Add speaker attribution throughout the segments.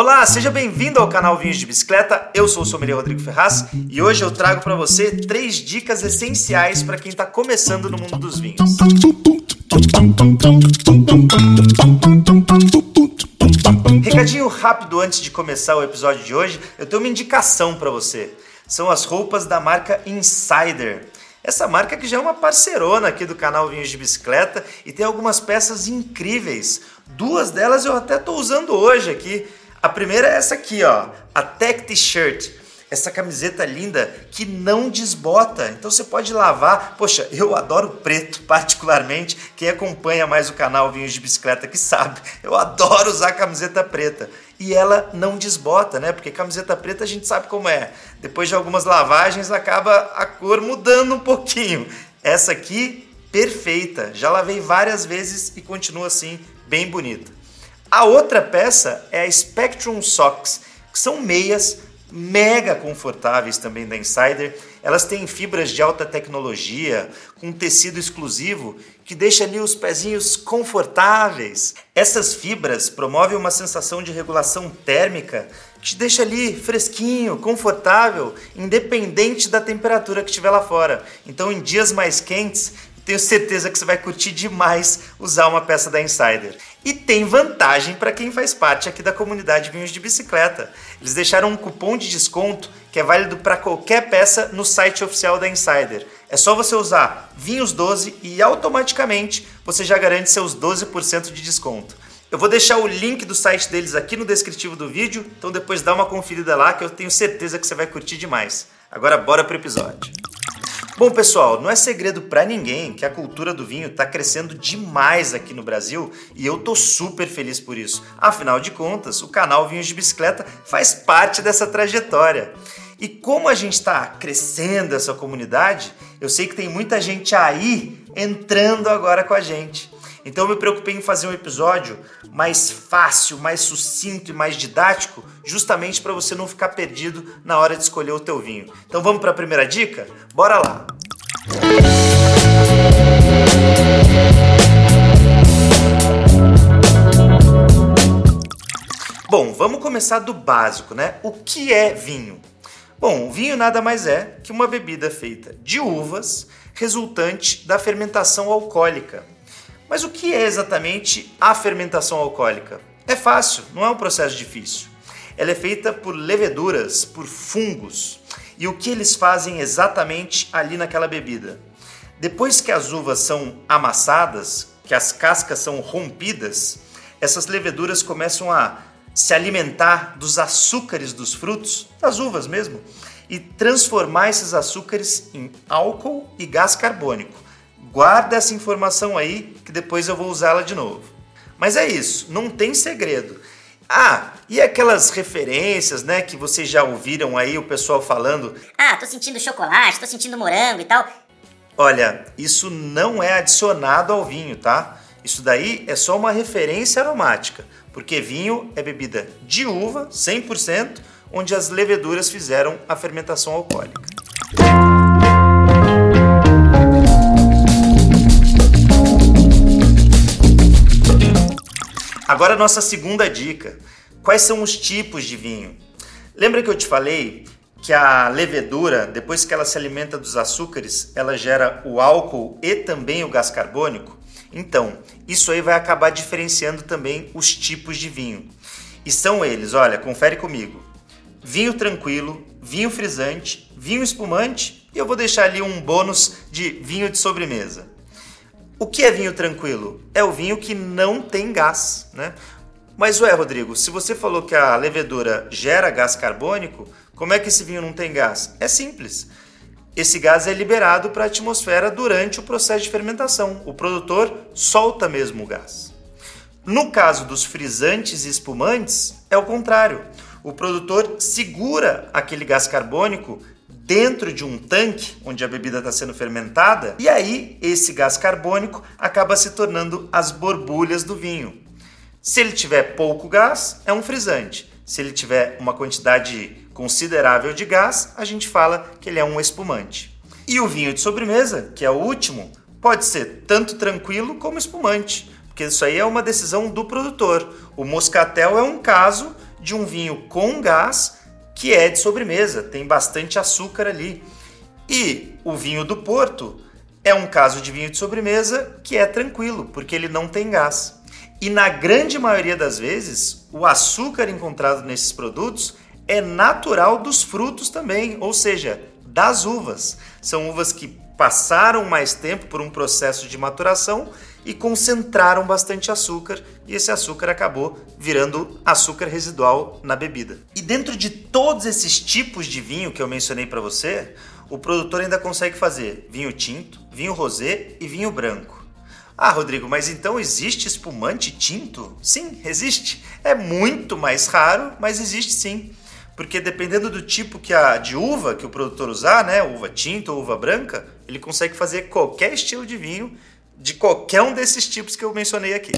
Speaker 1: Olá, seja bem-vindo ao canal Vinhos de Bicicleta. Eu sou o sommelier Rodrigo Ferraz e hoje eu trago para você três dicas essenciais para quem está começando no mundo dos vinhos. Recadinho rápido antes de começar o episódio de hoje, eu tenho uma indicação para você. São as roupas da marca Insider. Essa marca que já é uma parcerona aqui do canal Vinhos de Bicicleta e tem algumas peças incríveis. Duas delas eu até estou usando hoje aqui. A primeira é essa aqui, ó, a Tech T-shirt. Essa camiseta linda que não desbota. Então você pode lavar. Poxa, eu adoro preto, particularmente. Quem acompanha mais o canal Vinhos de Bicicleta que sabe. Eu adoro usar camiseta preta. E ela não desbota, né? Porque camiseta preta a gente sabe como é. Depois de algumas lavagens acaba a cor mudando um pouquinho. Essa aqui, perfeita. Já lavei várias vezes e continua assim, bem bonita. A outra peça é a Spectrum Socks, que são meias mega confortáveis também da Insider. Elas têm fibras de alta tecnologia, com tecido exclusivo que deixa ali os pezinhos confortáveis. Essas fibras promovem uma sensação de regulação térmica que te deixa ali fresquinho, confortável, independente da temperatura que estiver lá fora. Então, em dias mais quentes, tenho certeza que você vai curtir demais usar uma peça da Insider. E tem vantagem para quem faz parte aqui da comunidade Vinhos de Bicicleta. Eles deixaram um cupom de desconto que é válido para qualquer peça no site oficial da Insider. É só você usar Vinhos12 e automaticamente você já garante seus 12% de desconto. Eu vou deixar o link do site deles aqui no descritivo do vídeo, então depois dá uma conferida lá que eu tenho certeza que você vai curtir demais. Agora bora pro episódio. Bom, pessoal, não é segredo para ninguém que a cultura do vinho está crescendo demais aqui no Brasil e eu tô super feliz por isso. Afinal de contas, o canal Vinhos de Bicicleta faz parte dessa trajetória. E como a gente está crescendo essa comunidade, eu sei que tem muita gente aí entrando agora com a gente. Então eu me preocupei em fazer um episódio mais fácil, mais sucinto e mais didático, justamente para você não ficar perdido na hora de escolher o teu vinho. Então vamos para a primeira dica? Bora lá. Bom, vamos começar do básico, né? O que é vinho? Bom, vinho nada mais é que uma bebida feita de uvas resultante da fermentação alcoólica. Mas o que é exatamente a fermentação alcoólica? É fácil, não é um processo difícil. Ela é feita por leveduras, por fungos. E o que eles fazem exatamente ali naquela bebida? Depois que as uvas são amassadas, que as cascas são rompidas, essas leveduras começam a se alimentar dos açúcares dos frutos, das uvas mesmo, e transformar esses açúcares em álcool e gás carbônico. Guarda essa informação aí que depois eu vou usá-la de novo. Mas é isso, não tem segredo. Ah, e aquelas referências, né, que vocês já ouviram aí o pessoal falando?
Speaker 2: Ah, tô sentindo chocolate, tô sentindo morango e tal.
Speaker 1: Olha, isso não é adicionado ao vinho, tá? Isso daí é só uma referência aromática porque vinho é bebida de uva, 100%, onde as leveduras fizeram a fermentação alcoólica. Agora nossa segunda dica. Quais são os tipos de vinho? Lembra que eu te falei que a levedura, depois que ela se alimenta dos açúcares, ela gera o álcool e também o gás carbônico? Então, isso aí vai acabar diferenciando também os tipos de vinho. E são eles, olha, confere comigo. Vinho tranquilo, vinho frisante, vinho espumante e eu vou deixar ali um bônus de vinho de sobremesa. O que é vinho tranquilo? É o vinho que não tem gás, né? Mas ué, Rodrigo, se você falou que a levedura gera gás carbônico, como é que esse vinho não tem gás? É simples. Esse gás é liberado para a atmosfera durante o processo de fermentação. O produtor solta mesmo o gás. No caso dos frisantes e espumantes, é o contrário. O produtor segura aquele gás carbônico dentro de um tanque onde a bebida está sendo fermentada, e aí esse gás carbônico acaba se tornando as borbulhas do vinho. Se ele tiver pouco gás, é um frisante. Se ele tiver uma quantidade considerável de gás, a gente fala que ele é um espumante. E o vinho de sobremesa, que é o último, pode ser tanto tranquilo como espumante, porque isso aí é uma decisão do produtor. O moscatel é um caso de um vinho com gás que é de sobremesa, tem bastante açúcar ali. E o vinho do Porto é um caso de vinho de sobremesa que é tranquilo, porque ele não tem gás. E na grande maioria das vezes, o açúcar encontrado nesses produtos é natural dos frutos também, ou seja, das uvas. São uvas que passaram mais tempo por um processo de maturação e concentraram bastante açúcar, e esse açúcar acabou virando açúcar residual na bebida. E dentro de todos esses tipos de vinho que eu mencionei para você, o produtor ainda consegue fazer vinho tinto, vinho rosé e vinho branco. Ah, Rodrigo, mas então existe espumante tinto? Sim, existe. É muito mais raro, mas existe sim. Porque dependendo do tipo que a, de uva que o produtor usar, né, uva tinta ou uva branca, ele consegue fazer qualquer estilo de vinho de qualquer um desses tipos que eu mencionei aqui.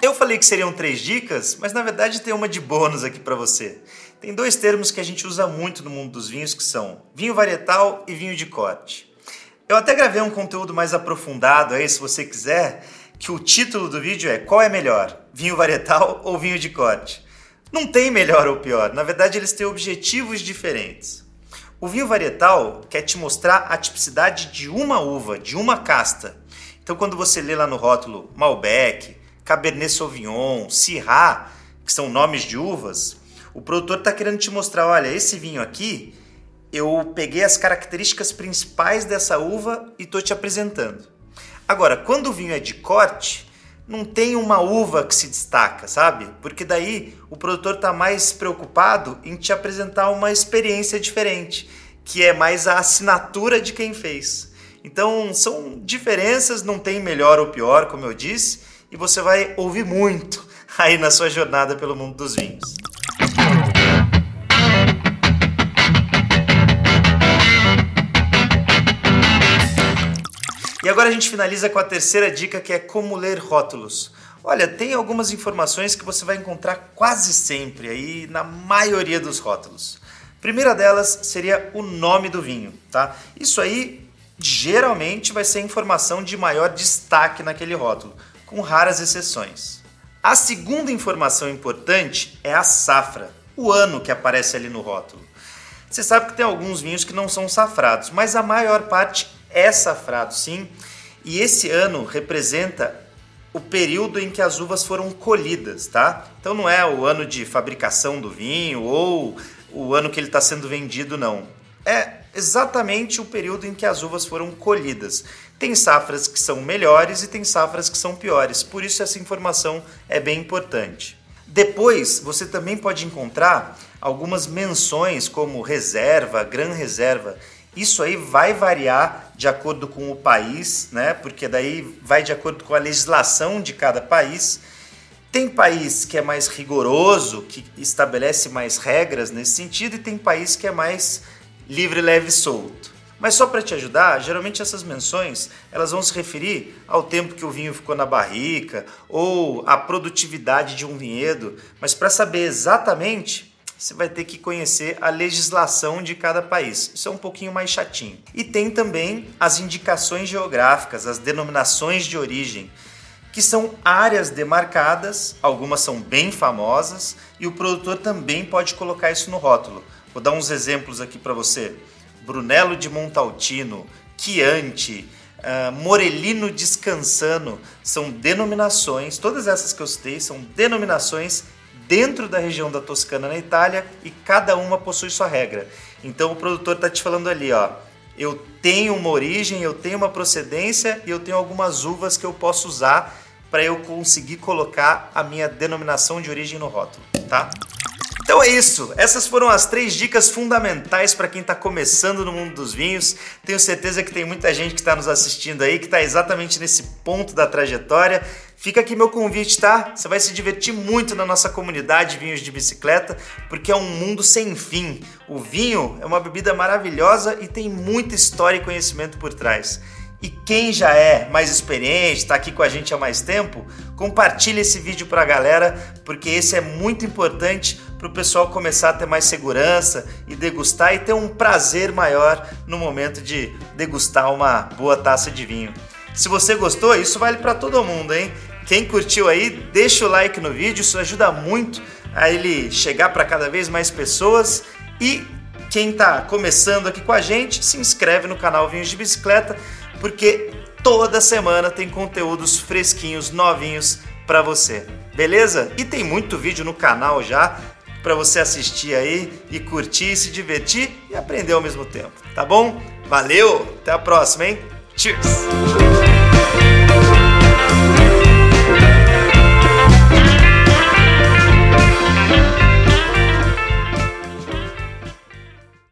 Speaker 1: Eu falei que seriam três dicas, mas na verdade tem uma de bônus aqui para você. Tem dois termos que a gente usa muito no mundo dos vinhos que são vinho varietal e vinho de corte. Eu até gravei um conteúdo mais aprofundado aí, se você quiser, que o título do vídeo é Qual é melhor, vinho varietal ou vinho de corte? Não tem melhor ou pior, na verdade eles têm objetivos diferentes. O vinho varietal quer te mostrar a tipicidade de uma uva, de uma casta. Então quando você lê lá no rótulo Malbec, Cabernet Sauvignon, Syrah, que são nomes de uvas, o produtor está querendo te mostrar, olha, esse vinho aqui, eu peguei as características principais dessa uva e estou te apresentando. Agora, quando o vinho é de corte, não tem uma uva que se destaca, sabe? Porque daí o produtor está mais preocupado em te apresentar uma experiência diferente, que é mais a assinatura de quem fez. Então são diferenças, não tem melhor ou pior, como eu disse, e você vai ouvir muito aí na sua jornada pelo mundo dos vinhos. E agora a gente finaliza com a terceira dica que é como ler rótulos. Olha, tem algumas informações que você vai encontrar quase sempre aí na maioria dos rótulos. primeira delas seria o nome do vinho, tá? Isso aí geralmente vai ser a informação de maior destaque naquele rótulo, com raras exceções. A segunda informação importante é a safra, o ano que aparece ali no rótulo. Você sabe que tem alguns vinhos que não são safrados, mas a maior parte é safrado, sim. E esse ano representa o período em que as uvas foram colhidas, tá? Então não é o ano de fabricação do vinho ou o ano que ele está sendo vendido, não. É exatamente o período em que as uvas foram colhidas. Tem safras que são melhores e tem safras que são piores, por isso essa informação é bem importante. Depois, você também pode encontrar algumas menções como reserva, gran reserva, isso aí vai variar de acordo com o país, né? Porque daí vai de acordo com a legislação de cada país. Tem país que é mais rigoroso, que estabelece mais regras nesse sentido, e tem país que é mais livre, leve e solto. Mas só para te ajudar, geralmente essas menções elas vão se referir ao tempo que o vinho ficou na barrica ou à produtividade de um vinhedo. Mas para saber exatamente, você vai ter que conhecer a legislação de cada país. Isso é um pouquinho mais chatinho. E tem também as indicações geográficas, as denominações de origem, que são áreas demarcadas, algumas são bem famosas, e o produtor também pode colocar isso no rótulo. Vou dar uns exemplos aqui para você. Brunello de Montaltino, Chianti, uh, Morellino Descansano, são denominações, todas essas que eu citei são denominações dentro da região da Toscana na Itália e cada uma possui sua regra. Então o produtor está te falando ali, ó, eu tenho uma origem, eu tenho uma procedência e eu tenho algumas uvas que eu posso usar para eu conseguir colocar a minha denominação de origem no rótulo, tá? Então é isso. Essas foram as três dicas fundamentais para quem está começando no mundo dos vinhos. Tenho certeza que tem muita gente que está nos assistindo aí que está exatamente nesse ponto da trajetória. Fica aqui meu convite, tá? Você vai se divertir muito na nossa comunidade Vinhos de Bicicleta, porque é um mundo sem fim. O vinho é uma bebida maravilhosa e tem muita história e conhecimento por trás. E quem já é mais experiente, está aqui com a gente há mais tempo, compartilhe esse vídeo para a galera, porque esse é muito importante para o pessoal começar a ter mais segurança e degustar e ter um prazer maior no momento de degustar uma boa taça de vinho. Se você gostou, isso vale para todo mundo, hein? Quem curtiu aí, deixa o like no vídeo, isso ajuda muito a ele chegar para cada vez mais pessoas e quem está começando aqui com a gente, se inscreve no canal Vinhos de Bicicleta, porque toda semana tem conteúdos fresquinhos, novinhos para você. Beleza? E tem muito vídeo no canal já para você assistir aí e curtir, se divertir e aprender ao mesmo tempo, tá bom? Valeu, até a próxima, hein? Cheers!